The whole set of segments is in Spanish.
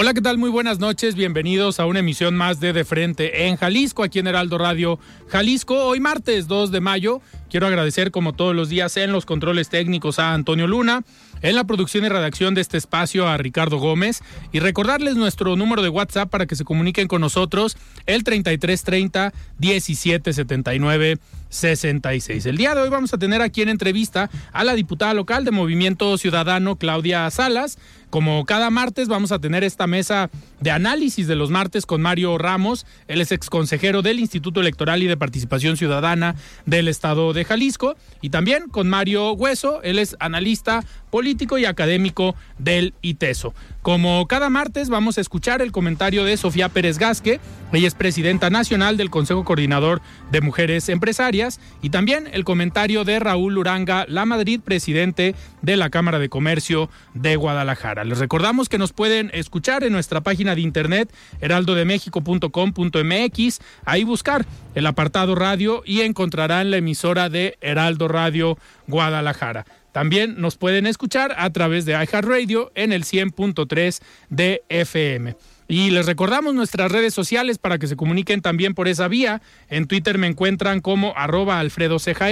Hola, ¿qué tal? Muy buenas noches. Bienvenidos a una emisión más de De Frente en Jalisco, aquí en Heraldo Radio Jalisco. Hoy martes 2 de mayo. Quiero agradecer como todos los días en los controles técnicos a Antonio Luna, en la producción y redacción de este espacio a Ricardo Gómez y recordarles nuestro número de WhatsApp para que se comuniquen con nosotros el 3330 1779 66. El día de hoy vamos a tener aquí en entrevista a la diputada local de Movimiento Ciudadano Claudia Salas. Como cada martes vamos a tener esta mesa de análisis de los martes con Mario Ramos, él es exconsejero del Instituto Electoral y de Participación Ciudadana del Estado de Jalisco, y también con Mario Hueso, él es analista político y académico del ITESO. Como cada martes vamos a escuchar el comentario de Sofía Pérez Gasque, ella es presidenta nacional del Consejo Coordinador de Mujeres Empresarias, y también el comentario de Raúl Uranga La Madrid, presidente de la Cámara de Comercio de Guadalajara. Les recordamos que nos pueden escuchar en nuestra página de internet heraldodemexico.com.mx, ahí buscar el apartado radio y encontrarán la emisora de Heraldo Radio Guadalajara. También nos pueden escuchar a través de iHeartRadio en el 100.3 de FM. Y les recordamos nuestras redes sociales para que se comuniquen también por esa vía. En Twitter me encuentran como arroba Alfredo Ceja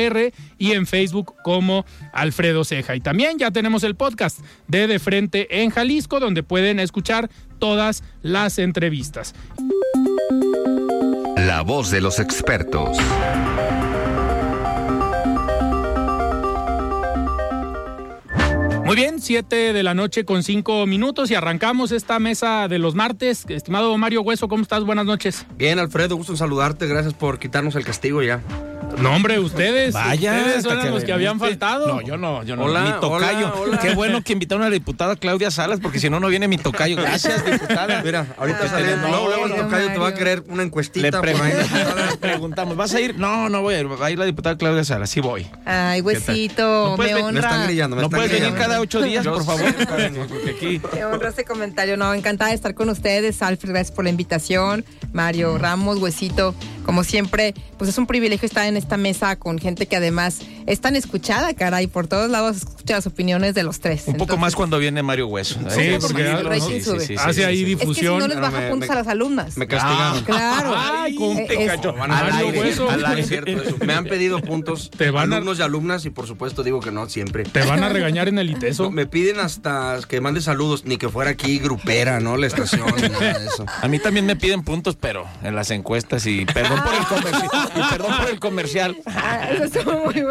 y en Facebook como Alfredo Ceja. Y también ya tenemos el podcast de De Frente en Jalisco, donde pueden escuchar todas las entrevistas. La voz de los expertos. Muy bien, 7 de la noche con 5 minutos y arrancamos esta mesa de los martes. Estimado Mario Hueso, ¿cómo estás? Buenas noches. Bien, Alfredo, gusto en saludarte. Gracias por quitarnos el castigo ya. No, hombre, ustedes. Vaya, ustedes eran que los que habían faltado. No, yo no, yo no. Hola, mi tocayo. hola, hola. Qué bueno que invitaron a la diputada Claudia Salas, porque si no, no viene mi tocayo. Gracias, diputada. Mira, ahorita Ay, sale, no, luego, el Mario. tocayo te va a querer una Le encuestita. pre- por ahí. le preguntamos, ¿vas a ir? No, no voy a ir. Va a ir la diputada Claudia Salas, sí voy. Ay, huesito, No me ven- Me están honra. grillando, me ¿No están puedes venir grillando. Cada ocho días, por favor? Aquí... Honra este comentario. No, encantada de estar con ustedes. Alfred, gracias por la invitación. Mario Ramos, Huesito, como siempre, pues es un privilegio estar en esta mesa con gente que además es tan escuchada, caray. Por todos lados escucha las opiniones de los tres. Un poco más cuando viene Mario Hueso. Sí, porque sí, sí, Hace sí, ahí sí. Es que si difusión. no les baja me- puntos me- a las alumnas. Me castigaron. Claro. Ay, ¿cómo Eh, te? Van a Mario aire, Hueso. al aire, cierto eso. Me han pedido puntos Te van a- alumnos y alumnas y por supuesto digo que no siempre. Te van a regañar en el ITESO. No, me piden hasta que mande saludos, ni que fuera aquí grupera, ¿no? La estación, ni nada de eso. A mí también me piden puntos, pero en las encuestas y perdón por el comercial. Y perdón por el comercial. Ah, eso estuvo muy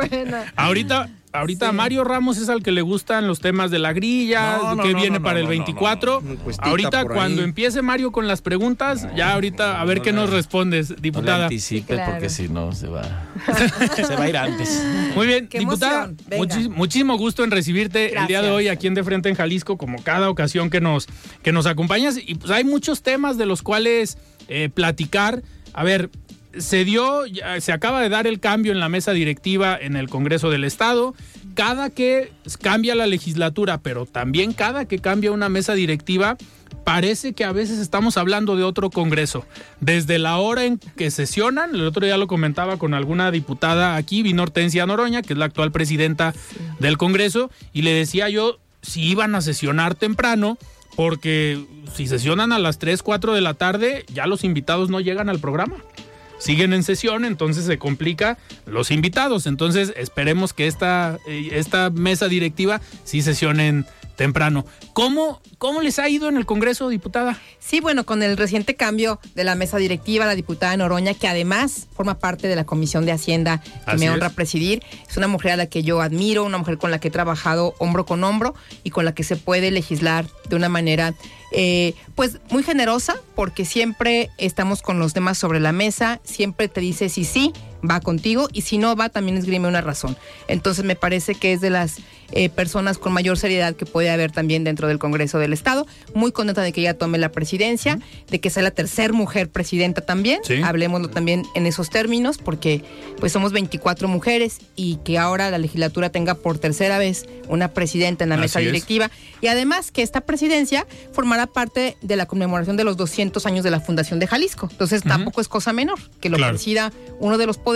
Ahorita, ahorita Sí. Mario Ramos es al que le gustan los temas de la grilla, No, no, que no, viene no, para no, el no, 24. no, no. Encuestita Ahorita cuando empiece Mario con las preguntas, ya ahorita a ver qué nos respondes, No le diputada. anticipes Claro. porque si no se va, se va a ir antes. Muy bien, Qué diputada, muchis- muchísimo gusto en recibirte el día de hoy aquí en De Frente en Jalisco, como cada ocasión que nos, que nos acompañas. Y pues hay muchos temas de los cuales eh, platicar. A ver, se dio, se acaba de dar el cambio en la mesa directiva en el Congreso del Estado. Cada que cambia la legislatura, pero también cada que cambia una mesa directiva, parece que a veces estamos hablando de otro Congreso. Desde la hora en que sesionan, el otro día lo comentaba con alguna diputada aquí, vino Hortensia Noroña, que es la actual presidenta del Congreso, y le decía yo si iban a sesionar temprano, porque si sesionan a las 3, 4 de la tarde, ya los invitados no llegan al programa. Siguen en sesión, entonces se complica los invitados. Entonces esperemos que esta, eh, esta mesa directiva sí sesionen temprano. ¿Cómo, ¿Cómo les ha ido en el Congreso, diputada? Sí, bueno, con el reciente cambio de la mesa directiva, la diputada Noroña, que además forma parte de la Comisión de Hacienda que Así me es. honra presidir, es una mujer a la que yo admiro, una mujer con la que he trabajado hombro con hombro y con la que se puede legislar de una manera eh, pues muy generosa, porque siempre estamos con los demás sobre la mesa, siempre te dice si sí, va contigo, y si no va, también esgrime una razón. Entonces me parece que es de las eh, personas con mayor seriedad que puede haber también dentro del Congreso del Estado. Muy contenta de que ella tome la presidencia, de que sea la tercer mujer presidenta también. Sí. Hablemoslo también en esos términos, porque pues somos 24 mujeres y que ahora la legislatura tenga por tercera vez una presidenta en la Así mesa es. directiva y además que esta presidencia formará parte de la conmemoración de los 200 años de la Fundación de Jalisco. Entonces tampoco es cosa menor que lo Claro. presida uno de los poderes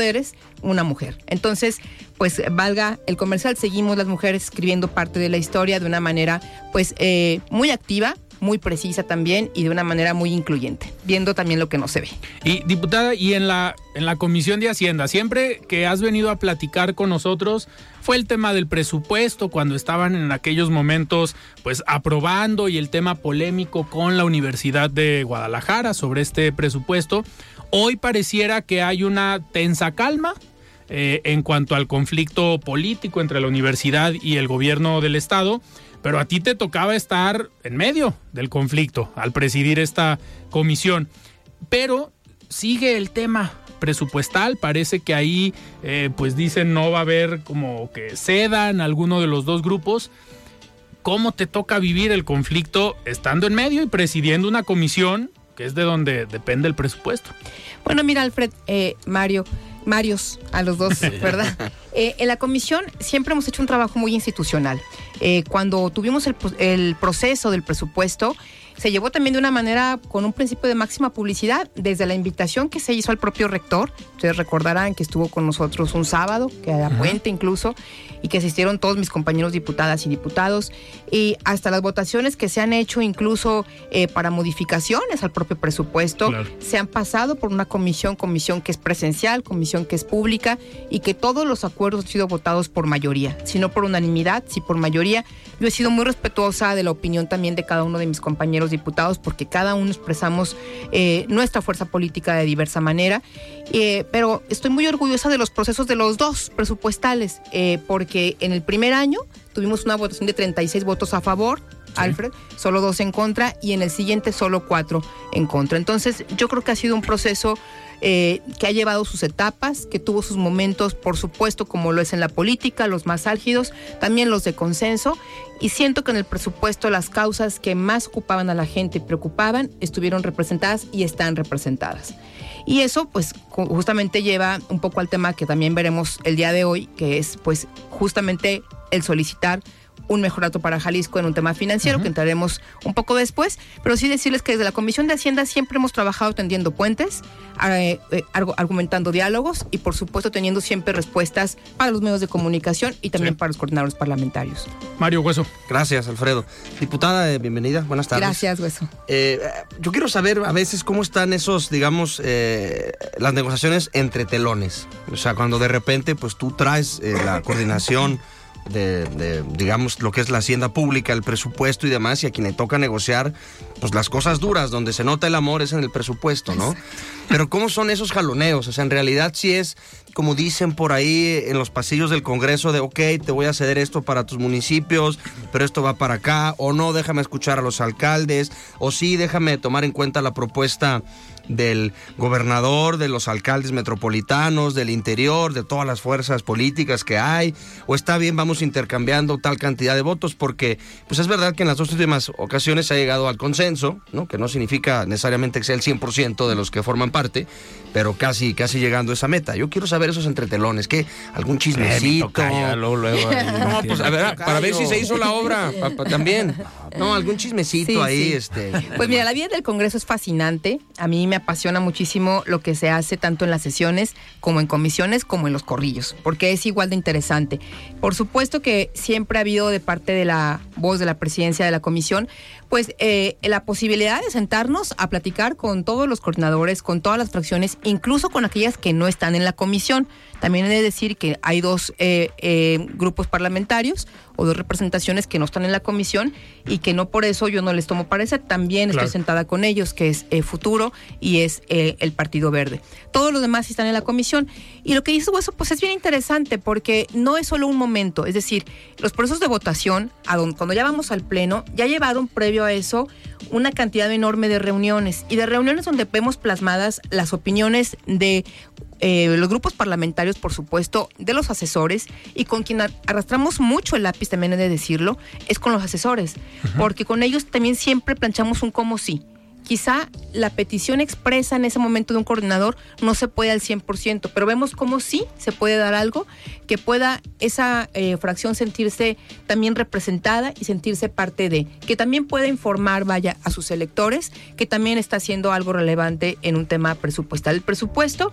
una mujer. Entonces, pues valga el comercial, seguimos las mujeres escribiendo parte de la historia de una manera pues eh, muy activa, muy precisa también y de una manera muy incluyente, viendo también lo que no se ve. Y diputada, y en la, en la Comisión de Hacienda, siempre que has venido a platicar con nosotros, fue el tema del presupuesto, cuando estaban en aquellos momentos, pues aprobando y el tema polémico con la Universidad de Guadalajara sobre este presupuesto. Hoy pareciera que hay una tensa calma eh, en cuanto al conflicto político entre la universidad y el gobierno del estado, pero a ti te tocaba estar en medio del conflicto al presidir esta comisión. Pero sigue el tema presupuestal, parece que ahí eh, pues dicen no va a haber como que cedan alguno de los dos grupos. ¿Cómo te toca vivir el conflicto estando en medio y presidiendo una comisión que es de donde depende el presupuesto? Bueno, mira, Alfred, eh, Mario, Marios, a los dos, ¿verdad? Eh, en la comisión siempre hemos hecho un trabajo muy institucional. Eh, cuando tuvimos el proceso del presupuesto, se llevó también de una manera con un principio de máxima publicidad, desde la invitación que se hizo al propio rector. Ustedes recordarán que estuvo con nosotros un sábado, que era puente incluso, y que asistieron todos mis compañeros diputadas y diputados, y hasta las votaciones que se han hecho incluso eh, para modificaciones al propio presupuesto, Claro. se han pasado por una comisión, comisión que es presencial, comisión que es pública, y que todos los acuerdos han sido votados por mayoría, si no por unanimidad, si por mayoría. Yo he sido muy respetuosa de la opinión también de cada uno de mis compañeros diputados, porque cada uno expresamos eh, nuestra fuerza política de diversa manera. Eh, pero estoy muy orgullosa de los procesos de los dos presupuestales, eh, porque en el primer año tuvimos una votación de 36 votos a favor, Alfred, solo dos en contra, y en el siguiente solo cuatro en contra. Entonces, yo creo que ha sido un proceso eh, que ha llevado sus etapas, que tuvo sus momentos, por supuesto, como lo es en la política, los más álgidos, también los de consenso, y siento que en el presupuesto las causas que más ocupaban a la gente y preocupaban estuvieron representadas y están representadas. Y eso, pues, ju- justamente lleva un poco al tema que también veremos el día de hoy, que es, pues, justamente el solicitar un mejor dato para Jalisco en un tema financiero, que entraremos un poco después, pero sí decirles que desde la Comisión de Hacienda siempre hemos trabajado tendiendo puentes, eh, eh, argu- argumentando diálogos y, por supuesto, teniendo siempre respuestas para los medios de comunicación y también Sí. para los coordinadores parlamentarios. Mario Hueso. Gracias, Alfredo. Diputada, eh, bienvenida. Buenas tardes. Gracias, Hueso. Eh, yo quiero saber a veces cómo están esos, digamos, eh, las negociaciones entre telones. O sea, cuando de repente, pues tú traes eh, la coordinación de, de, digamos, lo que es la hacienda pública, el presupuesto y demás, y a quien le toca negociar, pues las cosas duras, donde se nota el amor es en el presupuesto, ¿no? Pero ¿cómo son esos jaloneos? O sea, en realidad sí es, como dicen por ahí en los pasillos del Congreso, de, ok, te voy a ceder esto para tus municipios, pero esto va para acá, o no, déjame escuchar a los alcaldes, o sí, déjame tomar en cuenta la propuesta del gobernador, de los alcaldes metropolitanos, del interior, de todas las fuerzas políticas que hay, o está bien, vamos intercambiando tal cantidad de votos, porque pues es verdad que en las dos últimas ocasiones se ha llegado al consenso, ¿no? que no significa necesariamente que sea el 100% de los que forman parte, pero casi, casi llegando a esa meta. Yo quiero saber esos entretelones, ¿qué? ¿Algún chismecito? luego, luego, ahí, No, pues a ver, para ver si se hizo la obra pa- pa- también. No, algún chismecito Sí, ahí, sí. este. Pues mira, la vida del Congreso es fascinante. A mí me apasiona muchísimo lo que se hace tanto en las sesiones como en comisiones como en los corrillos, porque es igual de interesante. Por supuesto que siempre ha habido de parte de la voz de la presidencia de la comisión, pues eh, la posibilidad de sentarnos a platicar con todos los coordinadores, con todas las fracciones, incluso con aquellas que no están en la comisión. También he de decir que hay dos eh, eh, grupos parlamentarios o dos representaciones que no están en la comisión y que no por eso yo no les tomo parecer. También Claro. estoy sentada con ellos, que es eh, Futuro y es eh, el Partido Verde. Todos los demás están en la comisión. Y lo que hizo Hueso, pues es bien interesante porque no es solo un momento. Es decir, los procesos de votación, a cuando ya vamos al Pleno, ya llevaron previo a eso una cantidad enorme de reuniones y de reuniones donde vemos plasmadas las opiniones de eh, los grupos parlamentarios, por supuesto, de los asesores y con quien ar- arrastramos mucho el lápiz, también he de decirlo, es con los asesores, porque con ellos también siempre planchamos un cómo sí. Quizá la petición expresa en ese momento de un coordinador no se puede al 100%, pero vemos cómo sí se puede dar algo que pueda esa eh, fracción sentirse también representada y sentirse parte de, que también pueda informar, vaya, a sus electores, que también está haciendo algo relevante en un tema presupuestal. El presupuesto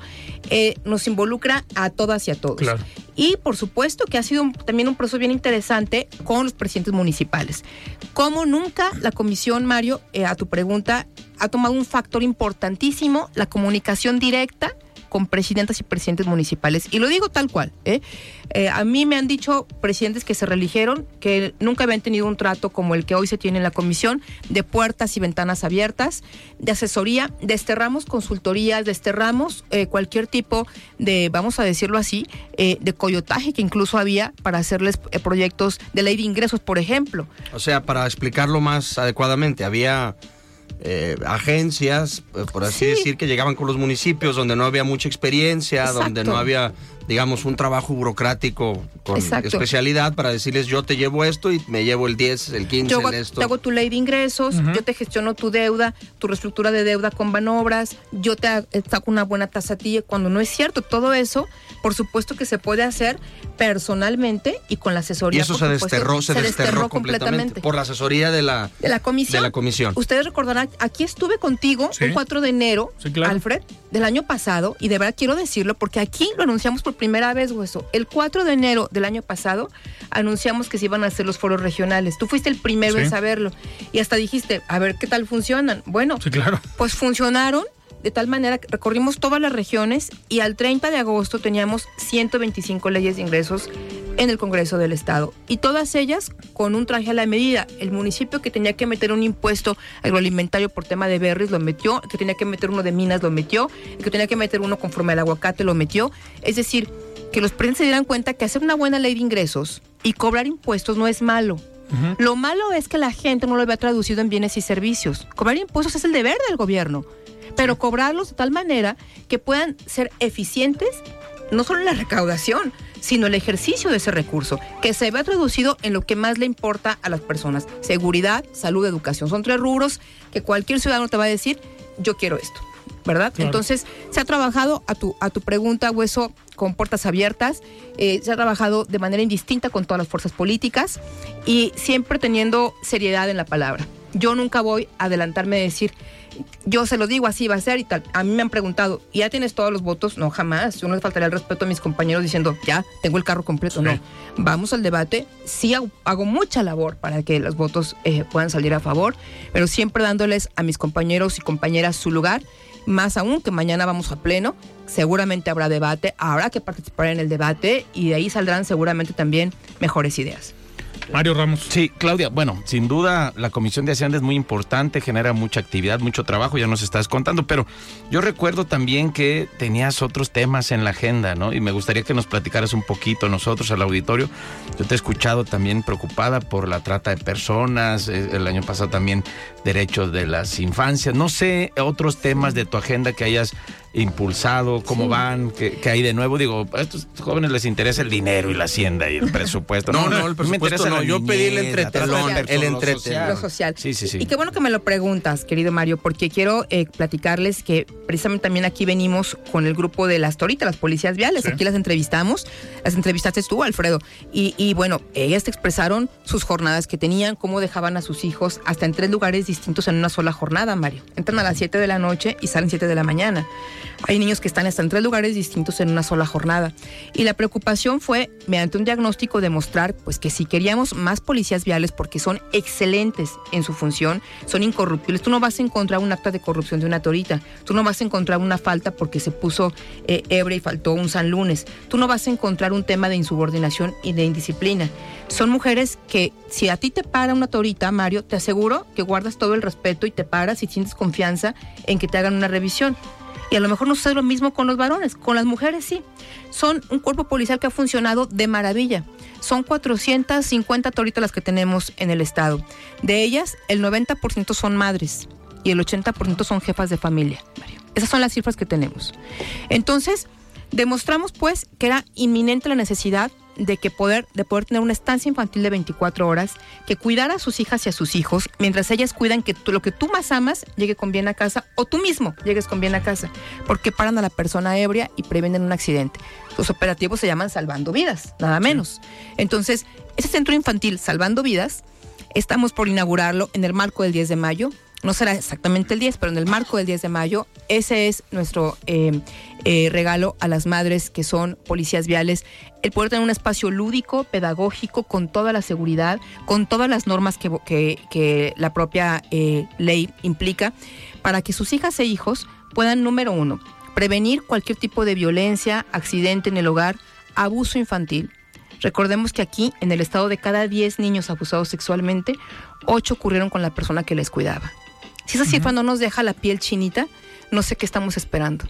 eh, nos involucra a todas y a todos. Claro. Y por supuesto que ha sido también un proceso bien interesante con los presidentes municipales. Como nunca la comisión, Mario, eh, a tu pregunta, ha tomado un factor importantísimo, la comunicación directa con presidentas y presidentes municipales. Y lo digo tal cual. ¿eh? Eh, a mí me han dicho presidentes que se reeligieron que nunca habían tenido un trato como el que hoy se tiene en la comisión, de puertas y ventanas abiertas, de asesoría, desterramos consultorías, desterramos eh, cualquier tipo de, vamos a decirlo así, eh, de coyotaje que incluso había para hacerles proyectos de ley de ingresos, por ejemplo. O sea, para explicarlo más adecuadamente, había eh, agencias, eh, por así Sí. decir, que llegaban con los municipios donde no había mucha experiencia, Exacto. donde no había, digamos, un trabajo burocrático con Exacto. especialidad para decirles yo te llevo esto y me llevo el 10, el 15, Yo el esto. te hago tu ley de ingresos, yo te gestiono tu deuda, tu reestructura de deuda con Banobras, yo te eh, saco una buena tasa a ti, cuando no es cierto. Todo eso, por supuesto que se puede hacer personalmente y con la asesoría. y eso se desterró, se, desterró, completamente, por la asesoría de la, de la comisión. de la comisión. Ustedes recordarán, aquí estuve contigo Sí. un 4 de enero, Sí, claro. Alfred, del año pasado, y de verdad quiero decirlo porque aquí lo anunciamos por primera vez, Hueso. El 4 de enero del año pasado anunciamos que se iban a hacer los foros regionales. Tú fuiste el primero Sí. en saberlo y hasta dijiste, a ver qué tal funcionan. Bueno, Sí, claro. pues funcionaron de tal manera que recorrimos todas las regiones y al 30 de agosto teníamos 125 leyes de ingresos en el Congreso del Estado y todas ellas con un traje a la medida. El municipio que tenía que meter un impuesto agroalimentario por tema de berries lo metió, el que tenía que meter uno de minas lo metió, el que tenía que meter uno conforme al aguacate lo metió. Es decir, que los presidentes se dieran cuenta que hacer una buena ley de ingresos y cobrar impuestos no es malo. Lo malo es que la gente no lo había traducido en bienes y servicios. Cobrar impuestos es el deber del gobierno, pero cobrarlos de tal manera que puedan ser eficientes no solo en la recaudación, sino el ejercicio de ese recurso, que se vea traducido en lo que más le importa a las personas. Seguridad, salud, educación. Son tres rubros que cualquier ciudadano te va a decir, yo quiero esto, ¿verdad? Claro. Entonces, se ha trabajado a tu, a tu pregunta, Hueso, con puertas abiertas, eh, se ha trabajado de manera indistinta con todas las fuerzas políticas y siempre teniendo seriedad en la palabra. Yo nunca voy a adelantarme de decir, yo se lo digo, así va a ser y tal. A mí me han preguntado, ¿y ya tienes todos los votos? No, jamás. Yo no le faltaría el respeto a mis compañeros diciendo, ya, tengo el carro completo. No, vamos al debate. Sí hago, hago mucha labor para que los votos eh, puedan salir a favor, pero siempre dándoles a mis compañeros y compañeras su lugar. Más aún que mañana vamos a pleno, seguramente habrá debate, habrá que participar en el debate y de ahí saldrán seguramente también mejores ideas. Mario Ramos. Sí, Claudia, bueno, sin duda la Comisión de Hacienda es muy importante, genera mucha actividad, mucho trabajo, ya nos estás contando, pero yo recuerdo también que tenías otros temas en la agenda, ¿no? Y me gustaría que nos platicaras un poquito nosotros al auditorio. Yo te he escuchado también preocupada por la trata de personas, eh, el año pasado también derechos de las infancias, no sé, otros temas de tu agenda que hayas impulsado, cómo Sí. van, qué, qué hay de nuevo. Digo, a estos jóvenes les interesa el dinero y la hacienda y el presupuesto. No, no, el mí me presupuesto interesa no, yo pedí el entretelón, el entretelón. social. Lo social. Sí, sí, sí. Y qué bueno que me lo preguntas, querido Mario, porque quiero eh, platicarles que precisamente también aquí venimos con el grupo de las Toritas, las policías viales. Sí. Aquí las entrevistamos, las entrevistaste tú, Alfredo. Y, y bueno, ellas te expresaron sus jornadas que tenían, cómo dejaban a sus hijos hasta en tres lugares distintos en una sola jornada, Mario. Entran a las 7 de la noche y salen 7 de la mañana. Hay niños que están hasta en tres lugares distintos en una sola jornada. Y la preocupación fue, mediante un diagnóstico, demostrar pues, que si queríamos más policías viales, porque son excelentes en su función, son incorruptibles, tú no vas a encontrar un acta de corrupción de una torita, tú no vas a encontrar una falta porque se puso eh, y faltó un San Lunes, tú no vas a encontrar un tema de insubordinación y de indisciplina. Son mujeres que si a ti te para una torita, Mario, te aseguro que guardas todo el respeto y te paras y sientes confianza en que te hagan una revisión. Y a lo mejor no sucede lo mismo con los varones, con las mujeres sí. Son un cuerpo policial que ha funcionado de maravilla. Son 450 toritas las que tenemos en el estado. De ellas, el 90% son madres y el 80% son jefas de familia. Esas son las cifras que tenemos. Entonces, demostramos pues que era inminente la necesidad de que poder de poder tener una estancia infantil de 24 horas que cuidara a sus hijas y a sus hijos mientras ellas cuidan que tú, lo que tú más amas llegue con bien a casa o tú mismo llegues con bien a casa porque paran a la persona ebria y previenen un accidente. Los operativos se llaman salvando vidas nada menos. Entonces ese centro infantil salvando vidas estamos por inaugurarlo en el marco del 10 de mayo no será exactamente el 10, pero en el marco del 10 de mayo, ese es nuestro eh, eh, regalo a las madres que son policías viales, el poder tener un espacio lúdico, pedagógico, con toda la seguridad, con todas las normas que, la propia eh, ley implica, para que sus hijas e hijos puedan, número uno, prevenir cualquier tipo de violencia, accidente en el hogar, abuso infantil. Recordemos que aquí, en el estado de cada 10 niños abusados sexualmente, 8 ocurrieron con la persona que les cuidaba. Si esa cifra no nos deja la piel chinita, no sé qué estamos esperando.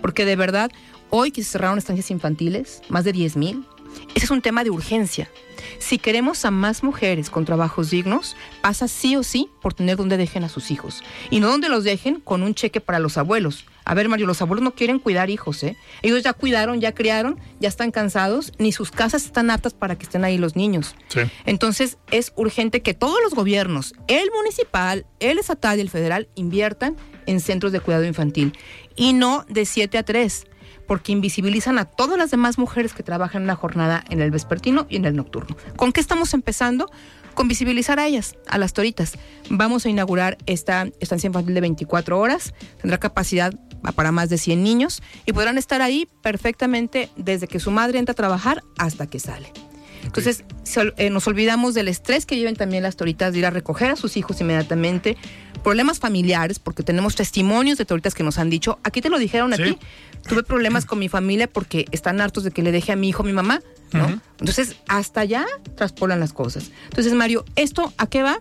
Porque de verdad, hoy que se cerraron estancias infantiles, más de 10 mil, ese es un tema de urgencia. Si queremos a más mujeres con trabajos dignos, pasa sí o sí por tener donde dejen a sus hijos. Y no donde los dejen con un cheque para los abuelos. A ver, Mario, los abuelos no quieren cuidar hijos, ¿eh? Ellos ya cuidaron, ya criaron, ya están cansados, ni sus casas están aptas para que estén ahí los niños. Entonces, es urgente que todos los gobiernos, el municipal, el estatal y el federal, inviertan en centros de cuidado infantil. Y no de 7 a 3 porque invisibilizan a todas las demás mujeres que trabajan en la jornada en el vespertino y en el nocturno. ¿Con qué estamos empezando? Con visibilizar a ellas, a las toritas. Vamos a inaugurar esta estancia infantil de 24 horas, tendrá capacidad para más de 100 niños y podrán estar ahí perfectamente desde que su madre entra a trabajar hasta que sale. Entonces, eh, nos olvidamos del estrés que viven también las toritas de ir a recoger a sus hijos inmediatamente, problemas familiares, porque tenemos testimonios de toritas que nos han dicho, aquí te lo dijeron a ti, tuve problemas con mi familia porque están hartos de que le deje a mi hijo a mi mamá, ¿no? Entonces, hasta allá traspolan las cosas. Entonces, Mario, ¿esto a qué va?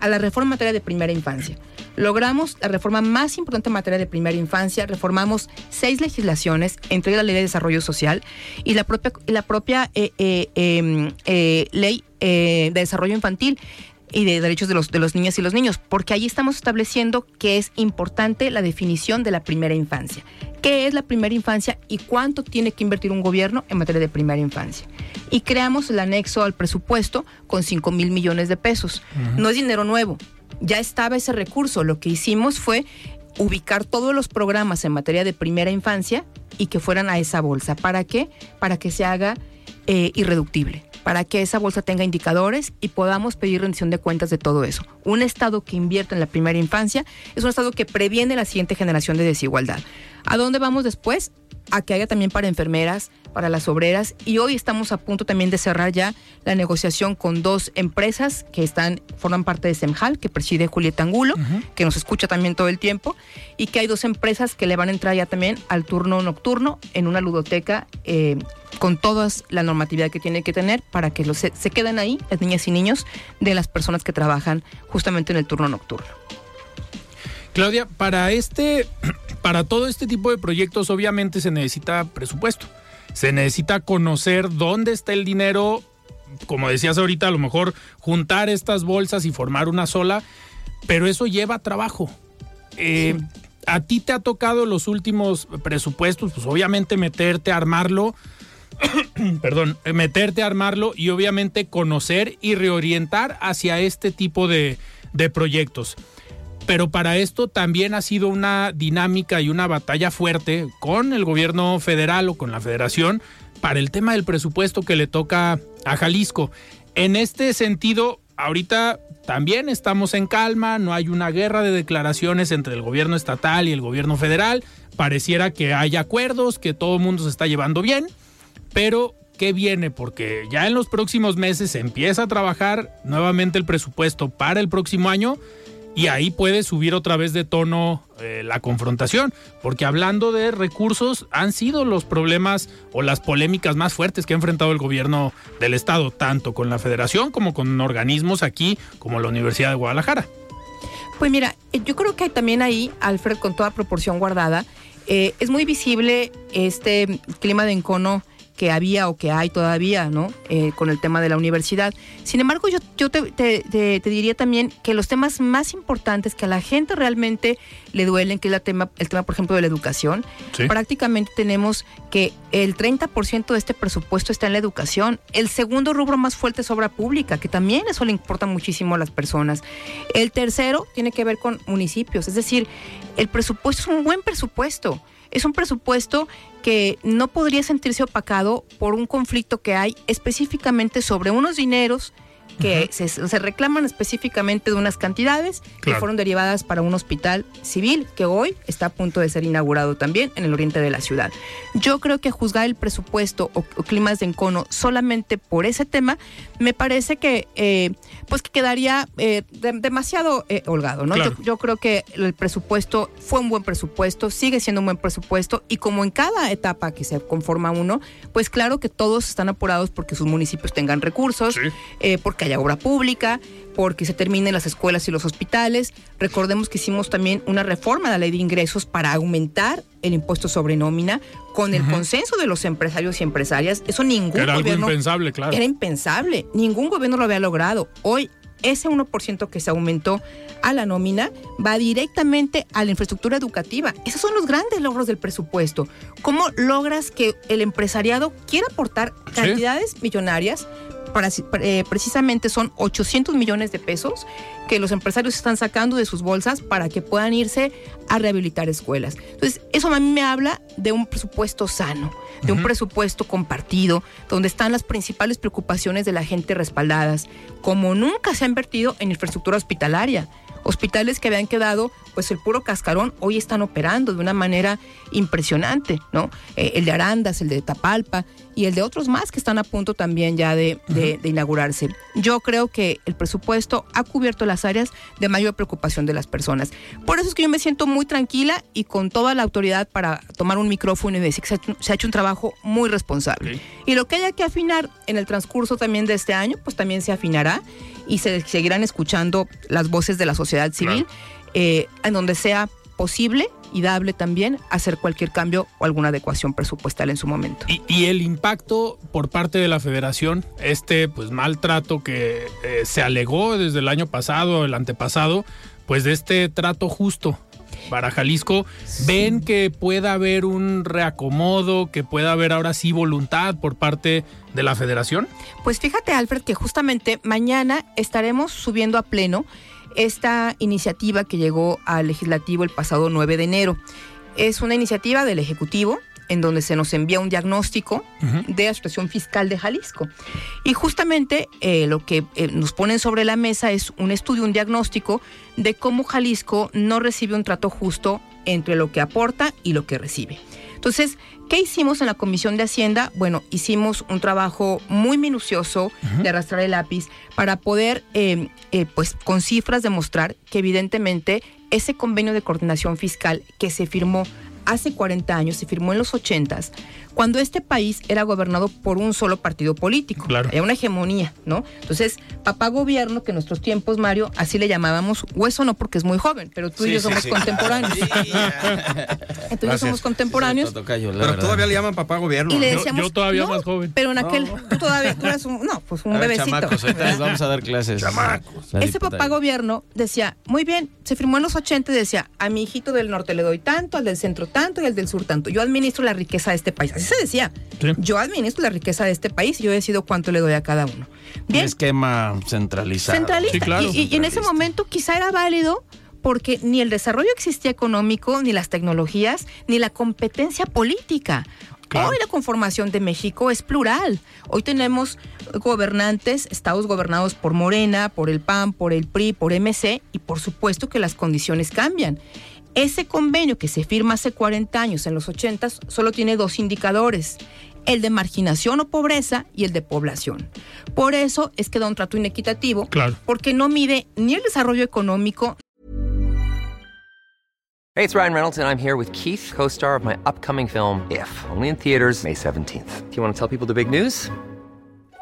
A la reforma en materia de primera infancia. Logramos la reforma más importante en materia de primera infancia, reformamos seis legislaciones, entre la Ley de Desarrollo Social y la propia, la propia eh, eh, em, eh, Ley de Desarrollo Infantil y de derechos de los, de los niños y los niños, porque ahí estamos estableciendo que es importante la definición de la primera infancia. ¿Qué es la primera infancia y cuánto tiene que invertir un gobierno en materia de primera infancia? Y creamos el anexo al presupuesto con 5 mil millones de pesos. No es dinero nuevo, ya estaba ese recurso. Lo que hicimos fue ubicar todos los programas en materia de primera infancia y que fueran a esa bolsa. ¿Para qué? Para que se haga eh, irreductible para que esa bolsa tenga indicadores y podamos pedir rendición de cuentas de todo eso. Un Estado que invierte en la primera infancia es un Estado que previene la siguiente generación de desigualdad. ¿A dónde vamos después? A que haya también para enfermeras, para las obreras y hoy estamos a punto también de cerrar ya la negociación con dos empresas que están forman parte de Semjal, que preside Julieta Angulo, que nos escucha también todo el tiempo y que hay dos empresas que le van a entrar ya también al turno nocturno en una ludoteca eh, con toda la normatividad que tiene que tener para que se, se queden ahí las niñas y niños de las personas que trabajan justamente en el turno nocturno. Claudia, para este, para todo este tipo de proyectos, obviamente se necesita presupuesto. Se necesita conocer dónde está el dinero. Como decías ahorita, a lo mejor juntar estas bolsas y formar una sola, pero eso lleva trabajo. Eh, a ti te ha tocado los últimos presupuestos, pues obviamente meterte a armarlo perdón, meterte a armarlo y obviamente conocer y reorientar hacia este tipo de, proyectos. Pero para esto también ha sido una dinámica y una batalla fuerte con el gobierno federal o con la federación para el tema del presupuesto que le toca a Jalisco. En este sentido, ahorita también estamos en calma, no hay una guerra de declaraciones entre el gobierno estatal y el gobierno federal. Pareciera que hay acuerdos, que todo el mundo se está llevando bien, pero ¿qué viene? Porque ya en los próximos meses se empieza a trabajar nuevamente el presupuesto para el próximo año y ahí puede subir otra vez de tono eh, la confrontación, porque hablando de recursos han sido los problemas o las polémicas más fuertes que ha enfrentado el gobierno del estado, tanto con la federación como con organismos aquí como la Universidad de Guadalajara. Pues mira, eh, yo creo que también ahí, Alfred, con toda proporción guardada, eh, es muy visible este clima de encono que había o que hay todavía, ¿no? Eh, con el tema de la universidad. Sin embargo, yo, yo te, te, diría también que los temas más importantes que a la gente realmente le duelen, que es la tema, el tema, por ejemplo, de la educación, prácticamente tenemos que el 30% de este presupuesto está en la educación. El segundo rubro más fuerte es obra pública, que también eso le importa muchísimo a las personas. El tercero tiene que ver con municipios, es decir, el presupuesto es un buen presupuesto. Es un presupuesto que no podría sentirse opacado por un conflicto que hay específicamente sobre unos dineros que se, reclaman específicamente de unas cantidades que fueron derivadas para un hospital civil que hoy está a punto de ser inaugurado también en el oriente de la ciudad. Yo creo que juzgar el presupuesto o, climas de encono solamente por ese tema me parece que eh, pues que quedaría eh, demasiado eh, holgado, ¿no? Yo, yo, creo que el presupuesto fue un buen presupuesto, sigue siendo un buen presupuesto y como en cada etapa que se conforma uno, pues claro que todos están apurados porque sus municipios tengan recursos, porque haya obra pública, porque se terminen las escuelas y los hospitales. Recordemos que hicimos también una reforma de la ley de ingresos para aumentar el impuesto sobre nómina con el consenso de los empresarios y empresarias. Eso ningún era gobierno... Algo impensable, claro. Era impensable. Ningún gobierno lo había logrado. Hoy ese 1% que se aumentó a la nómina va directamente a la infraestructura educativa. Esos son los grandes logros del presupuesto. ¿Cómo logras que el empresariado quiera aportar cantidades millonarias precisamente son 800 millones de pesos que los empresarios están sacando de sus bolsas para que puedan irse a rehabilitar escuelas. Entonces, eso a mí me habla de un presupuesto sano, de un presupuesto compartido, donde están las principales preocupaciones de la gente respaldadas, como nunca se ha invertido en infraestructura hospitalaria. Hospitales que habían quedado, pues el puro cascarón, hoy están operando de una manera impresionante, ¿no? Eh, el de Arandas, el de Tapalpa y el de otros más que están a punto también ya de, inaugurarse. Yo creo que el presupuesto ha cubierto las áreas de mayor preocupación de las personas. Por eso es que yo me siento muy tranquila y con toda la autoridad para tomar un micrófono y decir que se ha hecho un trabajo muy responsable. Y lo que haya que afinar en el transcurso también de este año, pues también se afinará y se seguirán escuchando las voces de la sociedad civil eh, en donde sea posible y dable también hacer cualquier cambio o alguna adecuación presupuestal en su momento. Y, el impacto por parte de la federación, este pues maltrato que eh, se alegó desde el año pasado, el antepasado, pues de este trato justo para Jalisco, ¿ven que pueda haber un reacomodo, que pueda haber ahora sí voluntad por parte de la federación? Pues fíjate, Alfred, que justamente mañana estaremos subiendo a pleno esta iniciativa que llegó al legislativo el pasado 9 de enero. Es una iniciativa del Ejecutivo en donde se nos envía un diagnóstico de la situación fiscal de Jalisco. Y justamente eh, lo que eh, nos ponen sobre la mesa es un estudio, un diagnóstico de cómo Jalisco no recibe un trato justo entre lo que aporta y lo que recibe. Entonces, ¿qué hicimos en la Comisión de Hacienda? Bueno, hicimos un trabajo muy minucioso de arrastrar el lápiz para poder, eh, eh, pues, con cifras demostrar que evidentemente ese convenio de coordinación fiscal que se firmó hace 40 años, se firmó en los 80 cuando este país era gobernado por un solo partido político. Claro. Había una hegemonía, ¿no? Entonces, papá gobierno, que en nuestros tiempos, Mario, así le llamábamos, hueso no porque es muy joven, pero tú y yo somos contemporáneos. tú y yo somos contemporáneos. pero todavía le llaman papá gobierno. Y le decíamos, yo, todavía más joven. Pero en aquel, tú todavía, tú eras un, no, pues un a bebecito. Chamacos, ahorita les vamos a dar clases. Chamacos. Ese papá gobierno decía, muy bien, se firmó en los 80 y decía, a mi hijito del norte le doy tanto, al del centro tanto y al del sur tanto. Yo administro la riqueza de este país. Así se decía. Yo administro la riqueza de este país y yo decido cuánto le doy a cada uno. Bien. Un esquema centralizado. Centralista. y, en ese momento quizá era válido porque ni el desarrollo existía económico, ni las tecnologías, ni la competencia política. Claro. Hoy la conformación de México es plural. Hoy tenemos gobernantes, estados gobernados por Morena, por el PAN, por el PRI, por MC y por supuesto que las condiciones cambian. Ese convenio que se firma hace 40 años, en los 80, solo tiene dos indicadores, el de marginación o pobreza y el de población. Por eso es que da un trato inequitativo, Claro. porque no mide ni el desarrollo económico Hey, it's Ryan Reynolds, and I'm here with Keith, co star of my upcoming film, If, only in theaters, May 17th. Do you want to tell people the big news?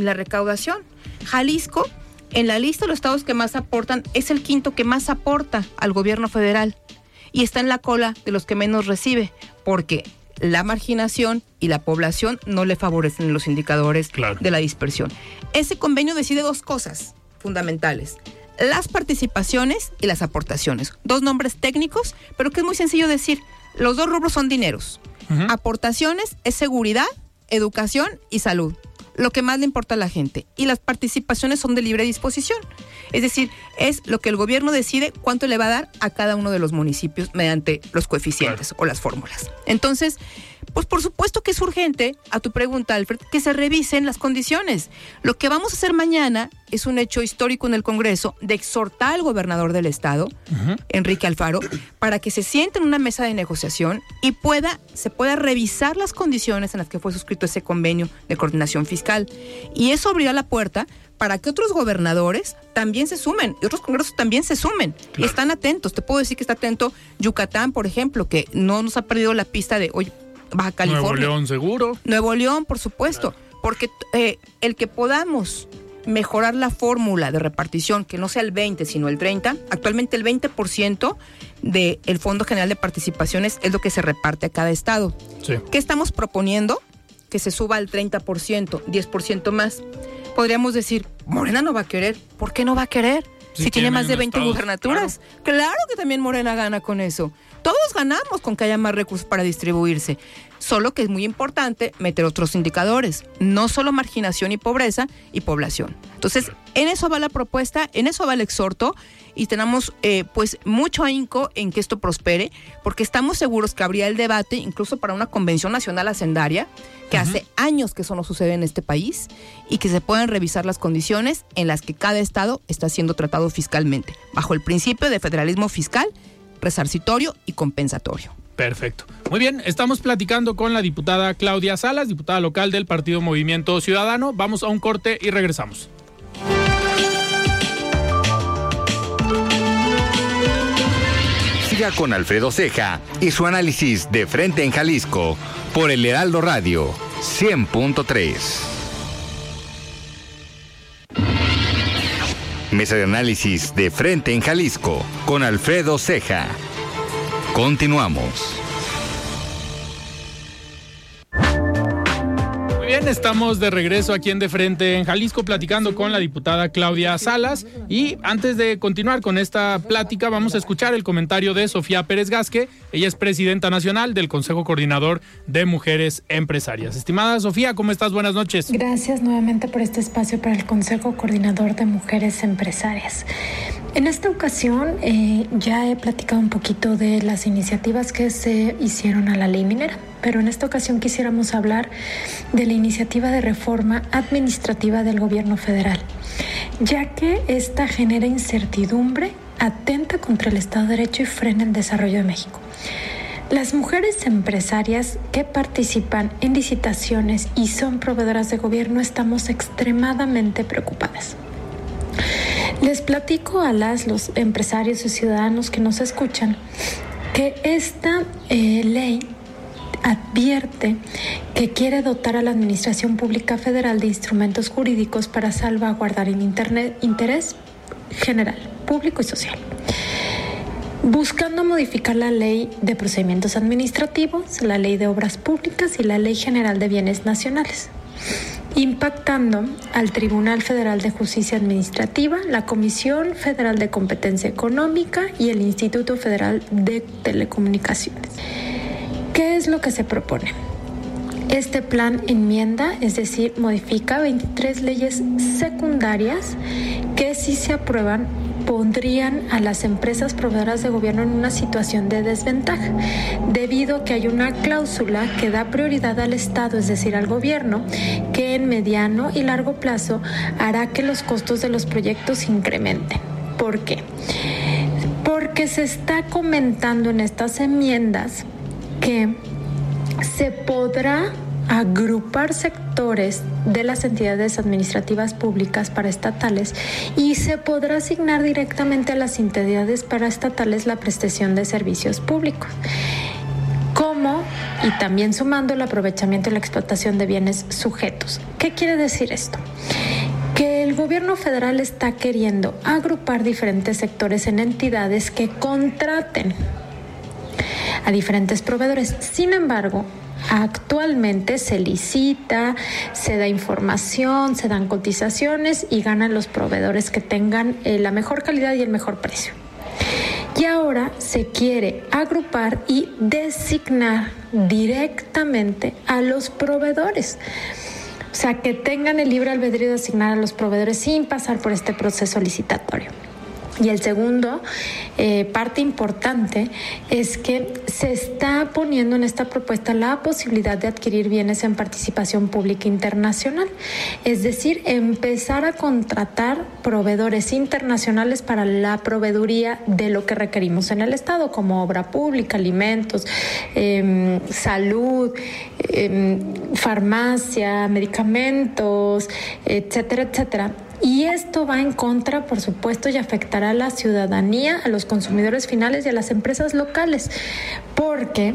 La recaudación. Jalisco, en la lista de los estados que más aportan, es el quinto que más aporta al gobierno federal y está en la cola de los que menos recibe, porque la marginación y la población no le favorecen los indicadores Claro. de la dispersión. Ese convenio decide dos cosas fundamentales. Las participaciones y las aportaciones. Dos nombres técnicos, pero que es muy sencillo decir. Los dos rubros son dineros. Aportaciones es seguridad, educación y salud. Lo que más le importa a la gente. Y las participaciones son de libre disposición. Es decir, es lo que el gobierno decide cuánto le va a dar a cada uno de los municipios mediante los coeficientes o las fórmulas. Entonces, pues por supuesto que es urgente, a tu pregunta, Alfred, que se revisen las condiciones. Lo que vamos a hacer mañana es un hecho histórico en el Congreso de exhortar al gobernador del estado, Enrique Alfaro, para que se siente en una mesa de negociación y pueda, se pueda revisar las condiciones en las que fue suscrito ese convenio de coordinación fiscal. Y eso abrirá la puerta para que otros gobernadores también se sumen y otros congresos también se sumen. Y están atentos. Te puedo decir que está atento Yucatán, por ejemplo, que no nos ha perdido la pista de hoy Baja California. Nuevo León seguro. Nuevo León, por supuesto, porque eh, el que podamos mejorar la fórmula de repartición, que no sea el 20, sino el 30, actualmente el 20% del Fondo General de Participaciones es lo que se reparte a cada estado. Sí. ¿Qué estamos proponiendo? Que se suba al 30%, 10% más. Podríamos decir, Morena no va a querer. ¿Por qué no va a querer? Si tiene más de tienen 20 estados, gubernaturas. Claro. que también Morena gana con eso. Todos ganamos con que haya más recursos para distribuirse. Solo que es muy importante meter otros indicadores, no solo marginación y pobreza y población. Entonces, en eso va la propuesta, en eso va el exhorto y tenemos eh, pues mucho ahínco en que esto prospere, porque estamos seguros que habría el debate incluso para una convención nacional hacendaria, que hace años que eso no sucede en este país, y que se puedan revisar las condiciones en las que cada estado está siendo tratado fiscalmente, bajo el principio de federalismo fiscal, resarcitorio y compensatorio. Perfecto. Muy bien, estamos platicando con la diputada Claudia Salas, diputada local del Partido Movimiento Ciudadano. Vamos a un corte y regresamos. Siga con Alfredo Ceja y su análisis de frente en Jalisco por el Heraldo Radio 100.3. Mesa de análisis de frente en Jalisco con Alfredo Ceja. Continuamos. Estamos de regreso aquí en De Frente en Jalisco platicando con la diputada Claudia Salas y antes de continuar con esta plática vamos a escuchar el comentario de Sofía Pérez Gasque, ella es presidenta nacional del Consejo Coordinador de Mujeres Empresarias. Estimada Sofía, ¿cómo estás? Buenas noches. Gracias nuevamente por este espacio para el Consejo Coordinador de Mujeres Empresarias. En esta ocasión eh, ya he platicado un poquito de las iniciativas que se hicieron a la ley minera, pero en esta ocasión quisiéramos hablar de la iniciativa de reforma administrativa del gobierno federal, ya que esta genera incertidumbre, atenta contra el Estado de Derecho y frena el desarrollo de México. Las mujeres empresarias que participan en licitaciones y son proveedoras de gobierno estamos extremadamente preocupadas. Les platico a las, los empresarios y ciudadanos que nos escuchan que esta eh, ley advierte que quiere dotar a la Administración Pública Federal de instrumentos jurídicos para salvaguardar el internet, interés general, público y social buscando modificar la ley de procedimientos administrativos, la ley de obras públicas y la ley general de bienes nacionales impactando al Tribunal Federal de Justicia Administrativa, la Comisión Federal de Competencia Económica y el Instituto Federal de Telecomunicaciones. ¿Qué es lo que se propone? Este plan enmienda, es decir, modifica 23 leyes secundarias que si se aprueban pondrían a las empresas proveedoras de gobierno en una situación de desventaja, debido a que hay una cláusula que da prioridad al Estado, es decir, al gobierno, que en mediano y largo plazo hará que los costos de los proyectos incrementen. ¿Por qué? Porque se está comentando en estas enmiendas que se podrá agrupar sectores de las entidades administrativas públicas para estatales y se podrá asignar directamente a las entidades para estatales la prestación de servicios públicos como y también sumando el aprovechamiento y la explotación de bienes sujetos. ¿Qué quiere decir esto? Que el gobierno federal está queriendo agrupar diferentes sectores en entidades que contraten a diferentes proveedores. Sin embargo, Actualmente se licita, se da información, se dan cotizaciones y ganan los proveedores que tengan eh, la mejor calidad y el mejor precio. Y ahora se quiere agrupar y designar directamente a los proveedores. O sea, que tengan el libre albedrío de asignar a los proveedores sin pasar por este proceso licitatorio. Y el segundo, eh, parte importante, es que se está poniendo en esta propuesta la posibilidad de adquirir bienes en participación pública internacional, es decir, empezar a contratar proveedores internacionales para la proveeduría de lo que requerimos en el Estado, como obra pública, alimentos, em, salud, em, farmacia, medicamentos, etcétera, etcétera y esto va en contra, por supuesto, y afectará a la ciudadanía, a los consumidores finales y a las empresas locales, porque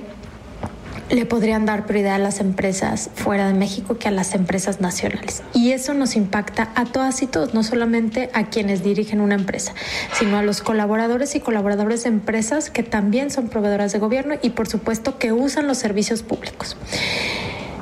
le podrían dar prioridad a las empresas fuera de México que a las empresas nacionales. Y eso nos impacta a todas y todos, no solamente a quienes dirigen una empresa, sino a los colaboradores y colaboradores de empresas que también son proveedoras de gobierno y por supuesto que usan los servicios públicos.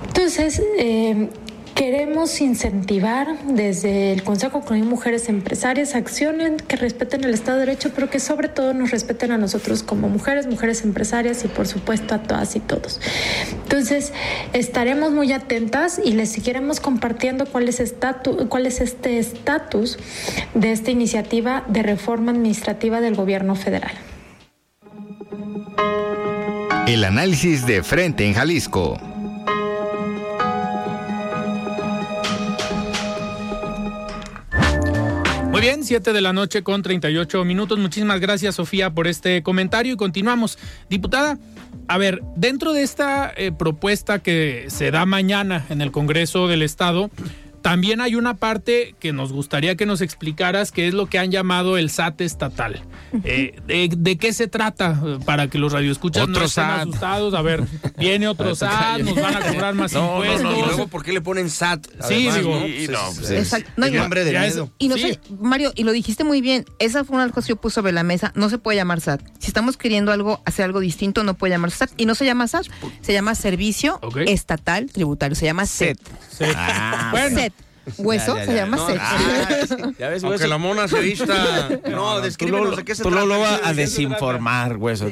Entonces, eh, Queremos incentivar desde el Consejo con Mujeres Empresarias acciones que respeten el Estado de Derecho, pero que sobre todo nos respeten a nosotros como mujeres, mujeres empresarias y por supuesto a todas y todos. Entonces, estaremos muy atentas y les seguiremos compartiendo cuál es, cuál es este estatus de esta iniciativa de reforma administrativa del gobierno federal. El análisis de frente en Jalisco. Muy bien, 7 de la noche con 38 minutos. Muchísimas gracias, Sofía, por este comentario y continuamos. Diputada, a ver, dentro de esta eh, propuesta que se da mañana en el Congreso del Estado, también hay una parte que nos gustaría que nos explicaras, que es lo que han llamado el SAT estatal. Eh, de, qué se trata? Para que los radioescuchas no estén asustados. A ver, viene otro SAT, nos van a cobrar más impuestos. No, y luego, ¿por qué le ponen SAT? sí, digo. ¿no? nombre de miedo. Y no sé, Mario, y lo dijiste muy bien, esa fue una de las cosas que yo puse sobre la mesa, no se puede llamar SAT. Si estamos queriendo algo, hacer algo distinto, no puede llamarse SAT. Y no se llama SAT, se llama Servicio Estatal Tributario, se llama SET. SET. Ah, bueno. SET. Hueso se llama no, ah, ya ves, Aunque la mona se vista. No, descríbenos de qué se tú trata. Tú lo vas a desinformar, hueso.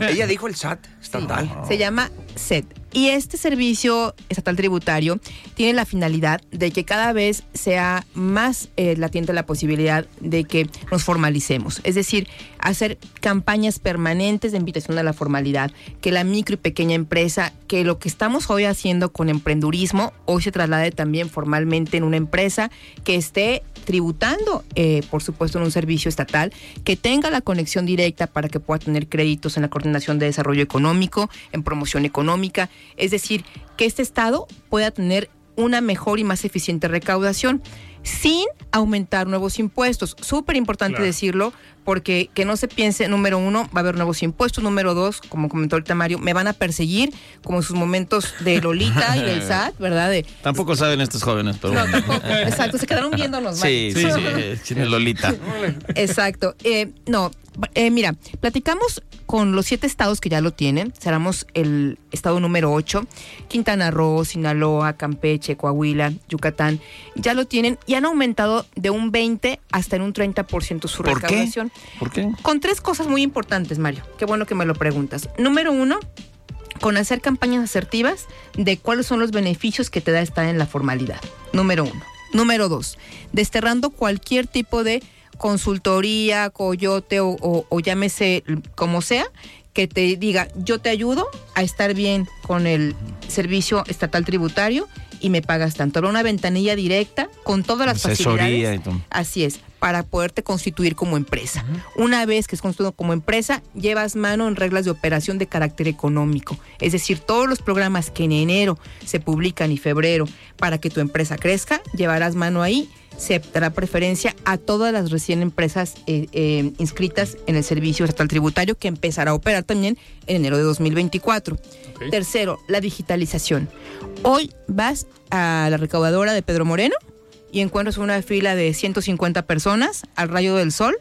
Ella dijo el SAT estatal. Se llama SET. Y este servicio estatal tributario tiene la finalidad de que cada vez sea más eh, latente la posibilidad de que nos formalicemos. Es decir, hacer campañas permanentes de invitación a la formalidad, que la micro y pequeña empresa, que lo que estamos hoy haciendo con emprendurismo, hoy se traslade también formalmente en una empresa que esté tributando, eh, por supuesto, en un servicio estatal, que tenga la conexión directa para que pueda tener créditos en la coordinación de desarrollo económico, en promoción económica, es decir, que este Estado pueda tener una mejor y más eficiente recaudación sin aumentar nuevos impuestos. Súper importante Claro. decirlo, porque que no se piense, número uno, va a haber nuevos impuestos, número dos, como comentó ahorita Mario, me van a perseguir, como en sus momentos de Lolita y del SAT, ¿verdad? De, Tampoco saben estos jóvenes, pero no, bueno. tampoco. Exacto, se quedaron viéndonos mal. Sí, sí, sí, tiene Lolita. Exacto. Eh, no, eh, mira, platicamos con los siete estados que ya lo tienen. Seramos el estado número 8. Quintana Roo, Sinaloa, Campeche, Coahuila, Yucatán. Ya lo tienen y han aumentado de un 20 hasta en un 30% su ¿Por qué? recaudación. ¿Por qué? Con tres cosas muy importantes, Mario. Qué bueno que me lo preguntas. Número uno, con hacer campañas asertivas de cuáles son los beneficios que te da estar en la formalidad. Número uno. Número dos, desterrando cualquier tipo de consultoría, coyote o, o- o llámese como sea, que te diga, yo te ayudo a estar bien con el servicio estatal tributario y me pagas tanto. Era una ventanilla directa con todas las Asesoría facilidades. y. Así es, para poderte constituir como empresa. Una vez que es constituido como empresa, llevas mano en reglas de operación de carácter económico. Es decir, todos los programas que en enero se publican y febrero para que tu empresa crezca, llevarás mano ahí. Se dará preferencia a todas las recién empresas eh, eh, inscritas en el Servicio Estatal Tributario que empezará a operar también en enero de 2024. Ok. Tercero, la digitalización. Hoy vas a la recaudadora de Pedro Moreno y encuentras una fila de 150 personas al rayo del sol,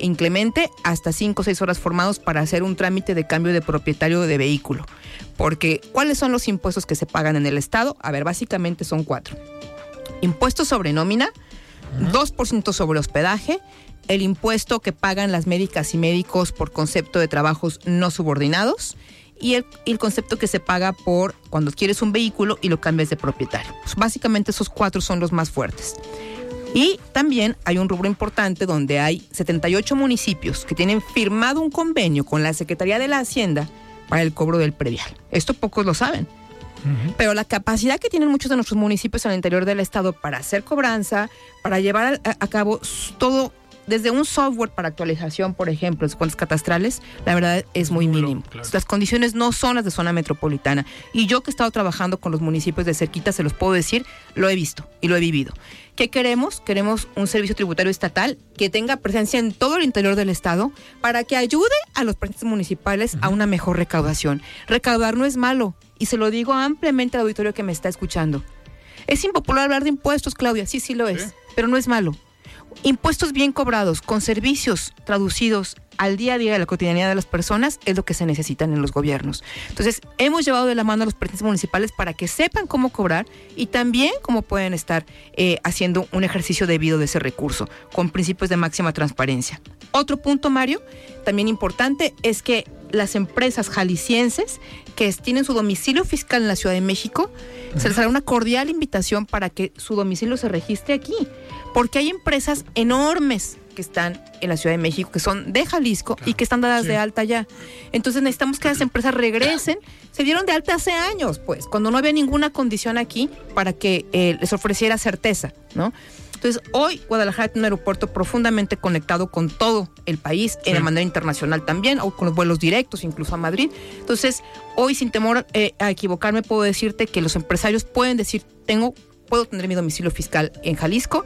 inclemente, hasta 5 o 6 horas formados para hacer un trámite de cambio de propietario de vehículo. Porque, ¿cuáles son los impuestos que se pagan en el Estado? A ver, básicamente son cuatro. Impuesto sobre nómina, 2% sobre hospedaje, el impuesto que pagan las médicas y médicos por concepto de trabajos no subordinados y el, el concepto que se paga por cuando quieres un vehículo y lo cambias de propietario. Pues básicamente esos cuatro son los más fuertes. Y también hay un rubro importante donde hay 78 municipios que tienen firmado un convenio con la Secretaría de la Hacienda para el cobro del predial. Esto pocos lo saben. Pero la capacidad que tienen muchos de nuestros municipios el interior del estado para hacer cobranza, para llevar a, cabo todo, desde un software para actualización, por ejemplo, de cuentas catastrales, la verdad es muy mínimo. claro. Las condiciones no son las de zona metropolitana. Y yo que he estado trabajando con los municipios de cerquita, se los puedo decir, lo he visto y lo he vivido. ¿Qué queremos? Queremos un servicio tributario estatal que tenga presencia en todo el interior del estado para que ayude a los presidentes municipales a una mejor recaudación. Recaudar no es malo y se lo digo ampliamente al auditorio que me está escuchando. Es impopular hablar de impuestos, Claudia, sí, sí lo es, Sí. pero no es malo. Impuestos bien cobrados, con servicios traducidos al día a día de la cotidianidad de las personas, es lo que se necesitan en los gobiernos. Entonces, hemos llevado de la mano a los presidentes municipales para que sepan cómo cobrar y también cómo pueden estar eh, haciendo un ejercicio debido de ese recurso, con principios de máxima transparencia. Otro punto, Mario, también importante, es que las empresas jaliscienses que tienen su domicilio fiscal en la Ciudad de México, se les hará una cordial invitación para que su domicilio se registre aquí. Porque hay empresas enormes que están en la Ciudad de México, que son de Jalisco y que están dadas Sí. de alta allá. Entonces necesitamos que las empresas regresen. Se dieron de alta hace años, pues, cuando no había ninguna condición aquí para que eh, les ofreciera certeza, ¿no? Entonces, hoy Guadalajara tiene un aeropuerto profundamente conectado con todo el país, Sí. en de manera internacional también, o con los vuelos directos, incluso a Madrid. Entonces, hoy, sin temor eh, a equivocarme, puedo decirte que los empresarios pueden decir, tengo, puedo tener mi domicilio fiscal en Jalisco,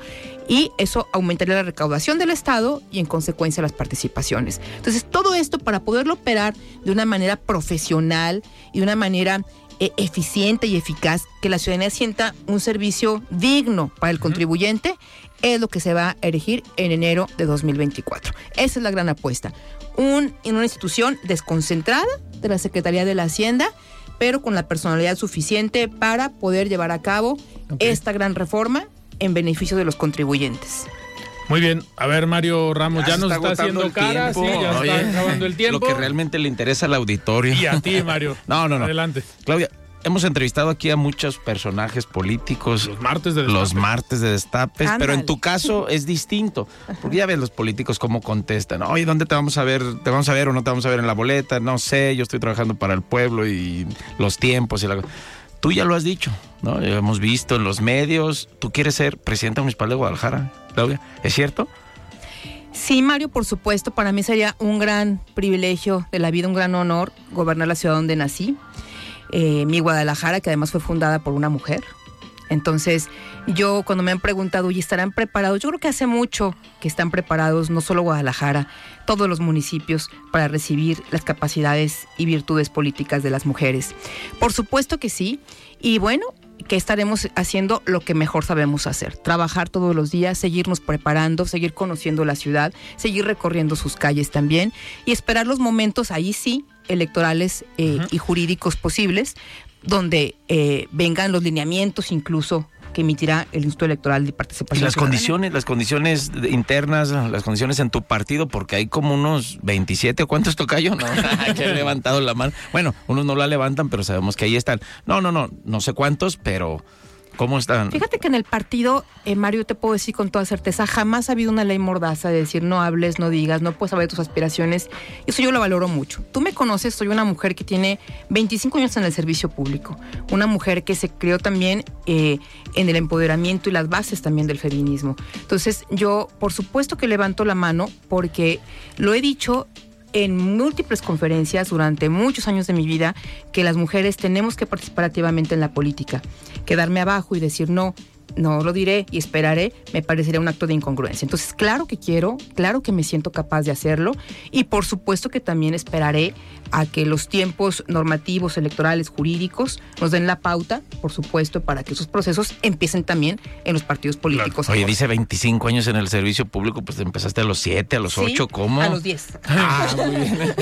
y eso aumentaría la recaudación del Estado y, en consecuencia, las participaciones. Entonces, todo esto para poderlo operar de una manera profesional y de una manera eh, eficiente y eficaz, que la ciudadanía sienta un servicio digno para el contribuyente, es lo que se va a erigir en enero de 2024. Esa es la gran apuesta. Un, en una institución desconcentrada de la Secretaría de la Hacienda, pero con la personalidad suficiente para poder llevar a cabo esta gran reforma en beneficio de los contribuyentes. Muy bien. A ver, Mario Ramos, ya, se nos está haciendo el cara, sí, ya Oye, está acabando el tiempo. Lo que realmente le interesa al auditorio. Y a ti, Mario. No, no, no. Adelante. Claudia, hemos entrevistado aquí a muchos personajes políticos. Los martes de Los Destape. martes de destapes, pero en tu caso es distinto, porque ya ves los políticos cómo contestan. Oye, ¿dónde te vamos a ver? ¿Te vamos a ver o no te vamos a ver en la boleta? No sé, yo estoy trabajando para el pueblo y los tiempos y la... Tú ya lo has dicho, ¿no? Ya hemos visto en los medios. Tú quieres ser presidenta municipal de Guadalajara, Claudia. ¿Es cierto? Sí, Mario, por supuesto, para mí sería un gran privilegio de la vida, un gran honor gobernar la ciudad donde nací, eh, mi Guadalajara, que además fue fundada por una mujer. Entonces, yo cuando me han preguntado, ¿y estarán preparados? Yo creo que hace mucho que están preparados, no solo Guadalajara, todos los municipios, para recibir las capacidades y virtudes políticas de las mujeres. Por supuesto que sí. Y bueno, que estaremos haciendo lo que mejor sabemos hacer, trabajar todos los días, seguirnos preparando, seguir conociendo la ciudad, seguir recorriendo sus calles también y esperar los momentos ahí sí electorales eh, y jurídicos posibles donde eh, vengan los lineamientos incluso que emitirá el Instituto Electoral de Y Participación. las Ciudadana. condiciones, las condiciones internas, las condiciones en tu partido, porque hay como unos 27 o cuántos tocayo, ¿no? que han levantado la mano. Bueno, unos no la levantan, pero sabemos que ahí están. No, no, no, no sé cuántos, pero ¿cómo están? Fíjate que en el partido, eh, Mario, te puedo decir con toda certeza, jamás ha habido una ley mordaza de decir no hables, no digas, no puedes hablar de tus aspiraciones. Eso yo lo valoro mucho. Tú me conoces, soy una mujer que tiene 25 años en el servicio público, una mujer que se creó también eh, en el empoderamiento y las bases también del feminismo. Entonces yo, por supuesto que levanto la mano porque lo he dicho en múltiples conferencias durante muchos años de mi vida que las mujeres tenemos que participar activamente en la política. Quedarme abajo y decir no, no lo diré y esperaré, me parecería un acto de incongruencia. Entonces, claro que quiero, claro que me siento capaz de hacerlo y por supuesto que también esperaré a que los tiempos normativos, electorales, jurídicos nos den la pauta, por supuesto, para que esos procesos empiecen también en los partidos políticos. Oye, dice 25 años en el servicio público, pues empezaste a los 7, a los Sí, 8, ¿cómo? A los 10. Ah, muy bien.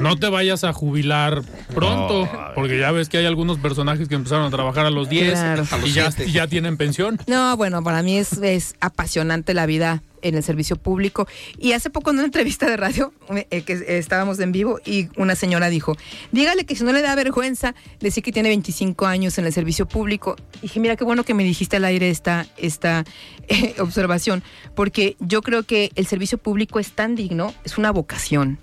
No te vayas a jubilar pronto, porque ya ves que hay algunos personajes que empezaron a trabajar a los 10 Claro. y ya, y ya tienen pensión. No, bueno, para mí es, es apasionante la vida en el servicio público. Y hace poco en una entrevista de radio, eh, que eh, estábamos en vivo, y una señora dijo, dígale que si no le da vergüenza decir que tiene 25 años en el servicio público. Y dije, mira, qué bueno que me dijiste al aire esta, esta eh, observación, porque yo creo que el servicio público es tan digno, es una vocación.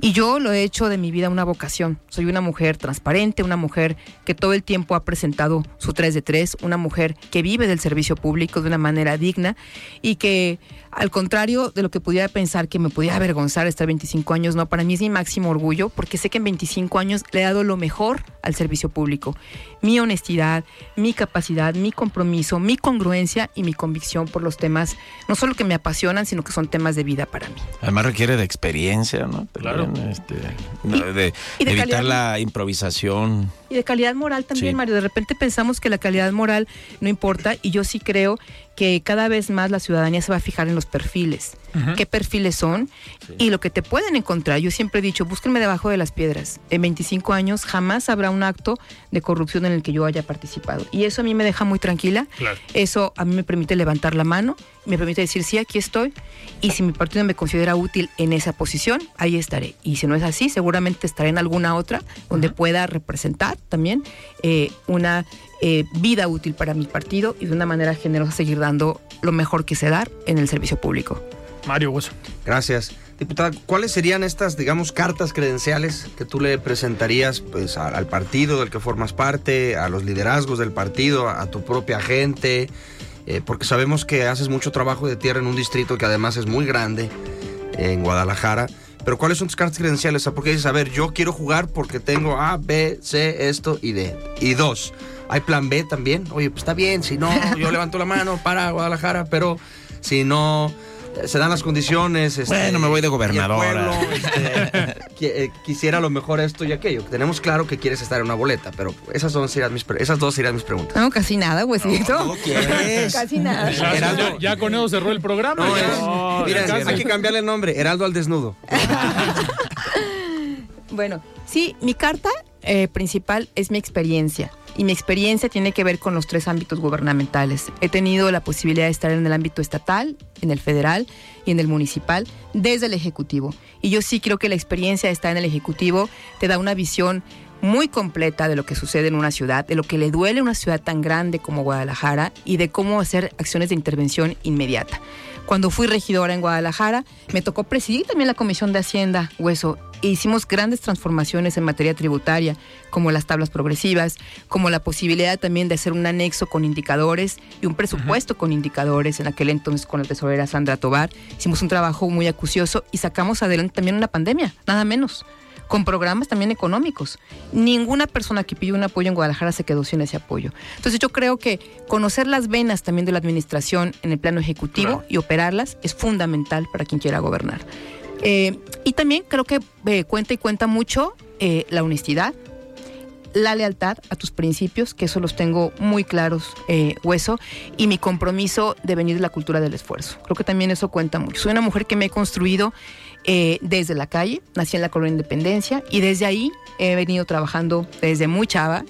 Y yo lo he hecho de mi vida una vocación. Soy una mujer transparente, una mujer que todo el tiempo ha presentado su 3 de 3, una mujer que vive del servicio público de una manera digna y que al contrario de lo que pudiera pensar que me pudiera avergonzar estar 25 años, no, para mí es mi máximo orgullo porque sé que en 25 años le he dado lo mejor al servicio público. Mi honestidad, mi capacidad, mi compromiso, mi congruencia y mi convicción por los temas, no solo que me apasionan, sino que son temas de vida para mí. Además requiere de experiencia, ¿no? También, Claro. este, no, de, y de evitar calidad. la improvisación. Y de calidad moral también, Sí. Mario. De repente pensamos que la calidad moral no importa y yo sí creo que cada vez más la ciudadanía se va a fijar en los perfiles. ¿Qué perfiles son? Y lo que te pueden encontrar. Yo siempre he dicho, búsquenme debajo de las piedras. En 25 años jamás habrá un acto de corrupción en el que yo haya participado. Y eso a mí me deja muy tranquila. Claro. Eso a mí me permite levantar la mano, me permite decir, sí, aquí estoy. Y si mi partido me considera útil en esa posición, ahí estaré. Y si no es así, seguramente estaré en alguna otra donde pueda representar también eh, una eh, vida útil para mi partido y de una manera generosa seguir dando lo mejor que sé dar en el servicio público. Mario Hueso. Gracias. Diputada, ¿cuáles serían estas, digamos, cartas credenciales que tú le presentarías pues, al partido del que formas parte, a los liderazgos del partido, a, tu propia gente? Eh, porque sabemos que haces mucho trabajo de tierra en un distrito que además es muy grande, en Guadalajara. Pero ¿cuáles son tus cartas credenciales? Porque dices, a ver, yo quiero jugar porque tengo A, B, C, esto y D. Y dos, ¿hay plan B también? Oye, pues está bien, si no, yo levanto la mano para Guadalajara, pero si no se dan las condiciones. este, Bueno, me voy de gobernadora. pueblo, este, eh, quisiera a lo mejor esto y aquello. Tenemos claro que quieres estar en una boleta, pero esas, son, serían mis, pre- esas dos serían mis preguntas. No, casi nada, huesito. ¿Cómo quieres? casi nada. Ya, Heraldo. ya- ya con eso cerró el programa. No, es- No, mira, hay que cambiarle el nombre, Heraldo al desnudo. Bueno, sí, mi carta eh, principal es mi experiencia. Y mi experiencia tiene que ver con los tres ámbitos gubernamentales. He tenido la posibilidad de estar en el ámbito estatal, en el federal y en el municipal desde el Ejecutivo. Y yo sí creo que la experiencia de estar en el Ejecutivo te da una visión muy completa de lo que sucede en una ciudad, de lo que le duele a una ciudad tan grande como Guadalajara y de cómo hacer acciones de intervención inmediata. Cuando fui regidora en Guadalajara, me tocó presidir también la Comisión de Hacienda, Hueso, e hicimos grandes transformaciones en materia tributaria, como las tablas progresivas, como la posibilidad también de hacer un anexo con indicadores y un presupuesto con indicadores, en aquel entonces con la tesorera Sandra Tobar. Hicimos un trabajo muy acucioso y sacamos adelante también una pandemia, nada menos con programas también económicos. Ninguna persona que pidió un apoyo en Guadalajara se quedó sin ese apoyo. Entonces yo creo que conocer las venas también de la administración en el plano ejecutivo y operarlas es fundamental para quien quiera gobernar. Eh, y también creo que eh, cuenta y cuenta mucho eh, la honestidad, la lealtad a tus principios, que eso los tengo muy claros, eh, hueso, y mi compromiso de venir de la cultura del esfuerzo. Creo que también eso cuenta mucho. Soy una mujer que me he construido eh, desde la calle, nací en la colonia Independencia, y desde ahí he venido trabajando desde muy chava.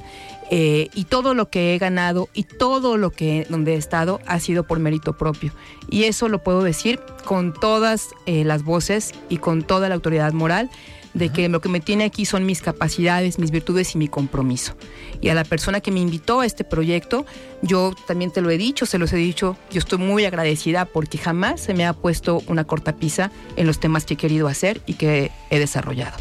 eh, y todo lo que he ganado y todo lo que donde he estado ha sido por mérito propio. Y eso lo puedo decir con todas eh, las voces y con toda la autoridad moral de que lo que me tiene aquí son mis capacidades, mis virtudes y mi compromiso. Y a la persona que me invitó a este proyecto, yo también te lo he dicho, se los he dicho, yo estoy muy agradecida porque jamás se me ha puesto una cortapisa en los temas que he querido hacer y que he desarrollado.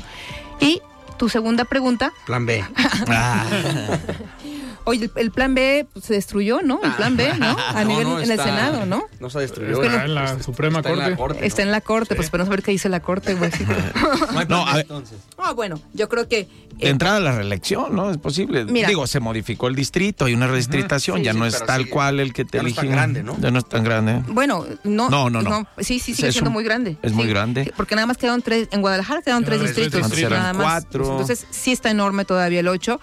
Y tu segunda pregunta, Plan B. oye, el, el plan B pues, se destruyó, ¿no? El plan B, ¿no? A No, nivel no, en el Senado, ¿no? No se destruyó. Está en la Suprema Está en la Corte. Está en la corte, pues esperamos a ver qué dice la corte, güey. No a ver. entonces. Ah, bueno, yo creo que De entrada a la reelección, ¿no? Es posible. Mira. Digo, se modificó el distrito, hay una redistritación, Sí, ya sí, no es tal cual el que te ya no es tan grande, ¿no? Ya no es tan grande. Bueno, no. No, no, no. Sí, sí, sigue Es siendo un- muy grande. es muy grande. Porque nada más quedaron tres, en Guadalajara quedaron tres distritos, nada más. Cuatro. Entonces sí está enorme todavía el 8.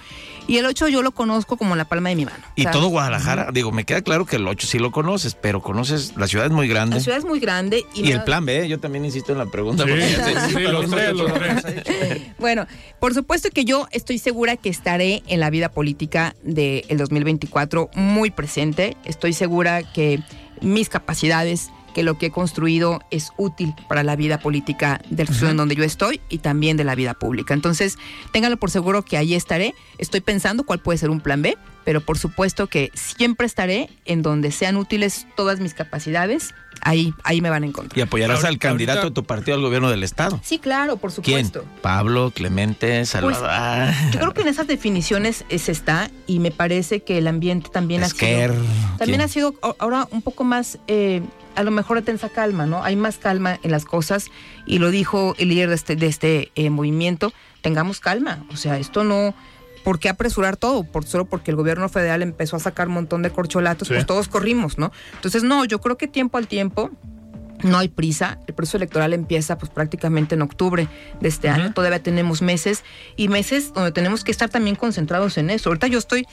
Y el 8 yo lo conozco como la palma de mi mano. Y todo Guadalajara, digo, me queda claro que el 8 sí lo conoces, pero conoces, la ciudad es muy grande. La ciudad es muy grande. Y, Y me el da- plan B, yo también insisto en la pregunta. Sí, porque- sí, sí, los tres, los tres. Bueno, por supuesto que yo estoy segura que estaré en la vida política del 2024 muy presente. Estoy segura que mis capacidades, que lo que he construido es útil para la vida política del ciudad en donde yo estoy y también de la vida pública. Entonces, ténganlo por seguro que ahí estaré. Estoy pensando cuál puede ser un plan B, pero por supuesto que siempre estaré en donde sean útiles todas mis capacidades. Ahí, ahí me van a encontrar. Y apoyarás Ahorita- al candidato de tu partido al gobierno del estado. Sí, claro, por ¿Quién? supuesto. Pablo, Clemente, Salvador. Ah, Yo creo que en esas definiciones se está y me parece que el ambiente también Esquer, ha sido también ¿quién? ha sido ahora un poco más eh, a lo mejor de tensa calma, ¿no? Hay más calma en las cosas y lo dijo el líder de este de este eh, movimiento, tengamos calma, o sea, esto no ¿Por qué apresurar todo? Por, solo porque el gobierno federal empezó a sacar un montón de corcholatos, Sí. pues todos corrimos, ¿no? Entonces, no, yo creo que tiempo al tiempo, no hay prisa. El proceso electoral empieza pues prácticamente en octubre de este año. Todavía tenemos meses y meses donde tenemos que estar también concentrados en eso. Ahorita yo estoy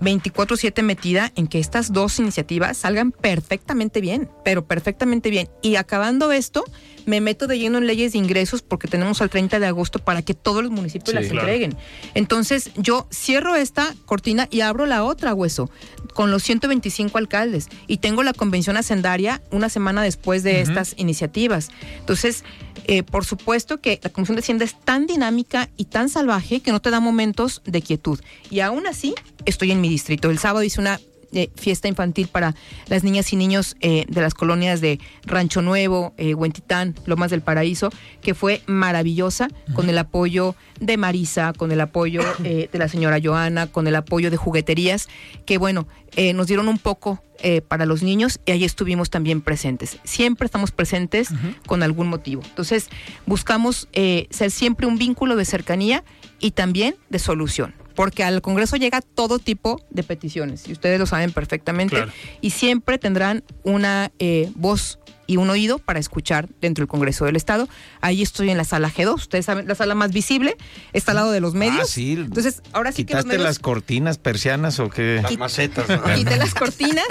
24/7 metida en que estas dos iniciativas salgan perfectamente bien, pero perfectamente bien. Y acabando esto, me meto de lleno en leyes de ingresos porque tenemos al 30 de agosto para que todos los municipios Sí, las claro. entreguen. Entonces yo cierro esta cortina y abro la otra, hueso, con los 125 alcaldes. Y tengo la convención hacendaria una semana después de estas iniciativas. Entonces, eh, por supuesto que la Comisión de Hacienda es tan dinámica y tan salvaje que no te da momentos de quietud. Y aún así, estoy en mi distrito. El sábado hice una eh, fiesta infantil para las niñas y niños eh, de las colonias de Rancho Nuevo, eh, Huentitán, Lomas del Paraíso, que fue maravillosa, con el apoyo de Marisa, con el apoyo eh, de la señora Joana, con el apoyo de jugueterías, que bueno, eh, nos dieron un poco eh, para los niños y ahí estuvimos también presentes. Siempre estamos presentes con algún motivo. Entonces, buscamos eh, ser siempre un vínculo de cercanía y también de solución. Porque al Congreso llega todo tipo de peticiones, y ustedes lo saben perfectamente, Claro. y siempre tendrán una eh, voz y un oído para escuchar dentro del Congreso del Estado. Ahí estoy en la sala G2, ustedes saben, la sala más visible, está al lado de los medios. Ah, sí. Entonces, ahora sí que los ¿Quitaste medios las cortinas persianas o qué? Las macetas. ¿no? quité las cortinas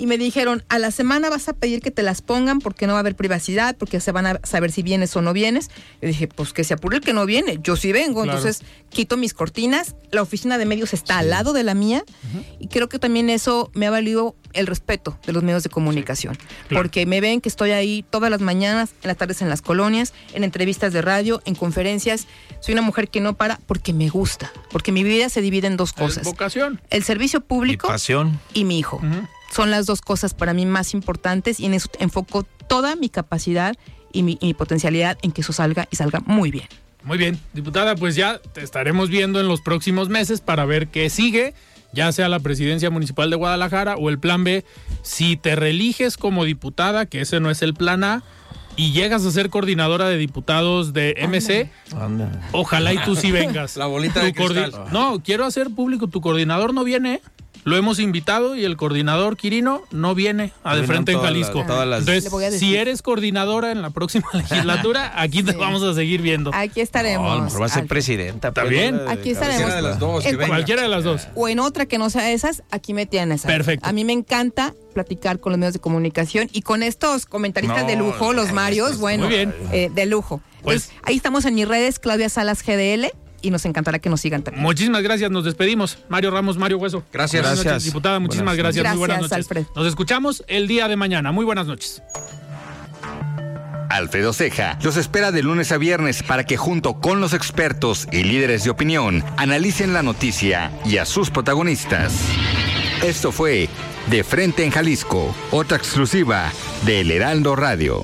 y me dijeron, a la semana vas a pedir que te las pongan porque no va a haber privacidad, porque se van a saber si vienes o no vienes. Yo dije, pues que se apure el que no viene, yo sí vengo. Claro. Entonces quito mis cortinas, la oficina de medios está al lado de la mía y creo que también eso me ha valido el respeto de los medios de comunicación. claro. Porque me ven que estoy ahí todas las mañanas, en las tardes en las colonias, en entrevistas de radio, en conferencias. Soy una mujer que no para porque me gusta, porque mi vida se divide en dos Es cosas. vocación. El servicio Y público pasión. y mi hijo. Son las dos cosas para mí más importantes y en eso enfoco toda mi capacidad y mi, y mi potencialidad en que eso salga y salga muy bien. Muy bien, diputada, pues ya te estaremos viendo en los próximos meses para ver qué sigue, ya sea la presidencia municipal de Guadalajara o el plan B. Si te reeliges como diputada, que ese no es el plan A, y llegas a ser coordinadora de diputados de MC, Anda. ojalá y tú sí vengas. La bolita Tu de cristal. No, quiero hacer público, tu coordinador no viene, ¿eh? Lo hemos invitado y el coordinador Quirino no viene a de frente en Jalisco. las- todas las- Entonces, a si eres coordinadora en la próxima legislatura, aquí te Sí. vamos a seguir viendo. Aquí No, estaremos. a lo mejor va a ser presidenta. Está pues, no de Aquí estaremos. Cualquiera de las dos. En. Cualquiera de las dos. o en otra que no sea esas, aquí me tienes. Perfecto. A mí me encanta platicar con los medios de comunicación y con estos comentaristas No, de lujo, los Marios, bueno, Muy bien. eh, de lujo. Pues- Pues ahí estamos en mis redes, Claudia Salas GDL, y nos encantará que nos sigan también. Muchísimas gracias, nos despedimos. Mario Ramos, Mario Hueso. Gracias. Buenas Gracias. noches, diputada. Muchísimas Buenas gracias. Muy buenas noches. Alfred. Nos escuchamos el día de mañana. Muy buenas noches. Alfredo Ceja los espera de lunes a viernes para que junto con los expertos y líderes de opinión analicen la noticia y a sus protagonistas. Esto fue De Frente en Jalisco, otra exclusiva de El Heraldo Radio.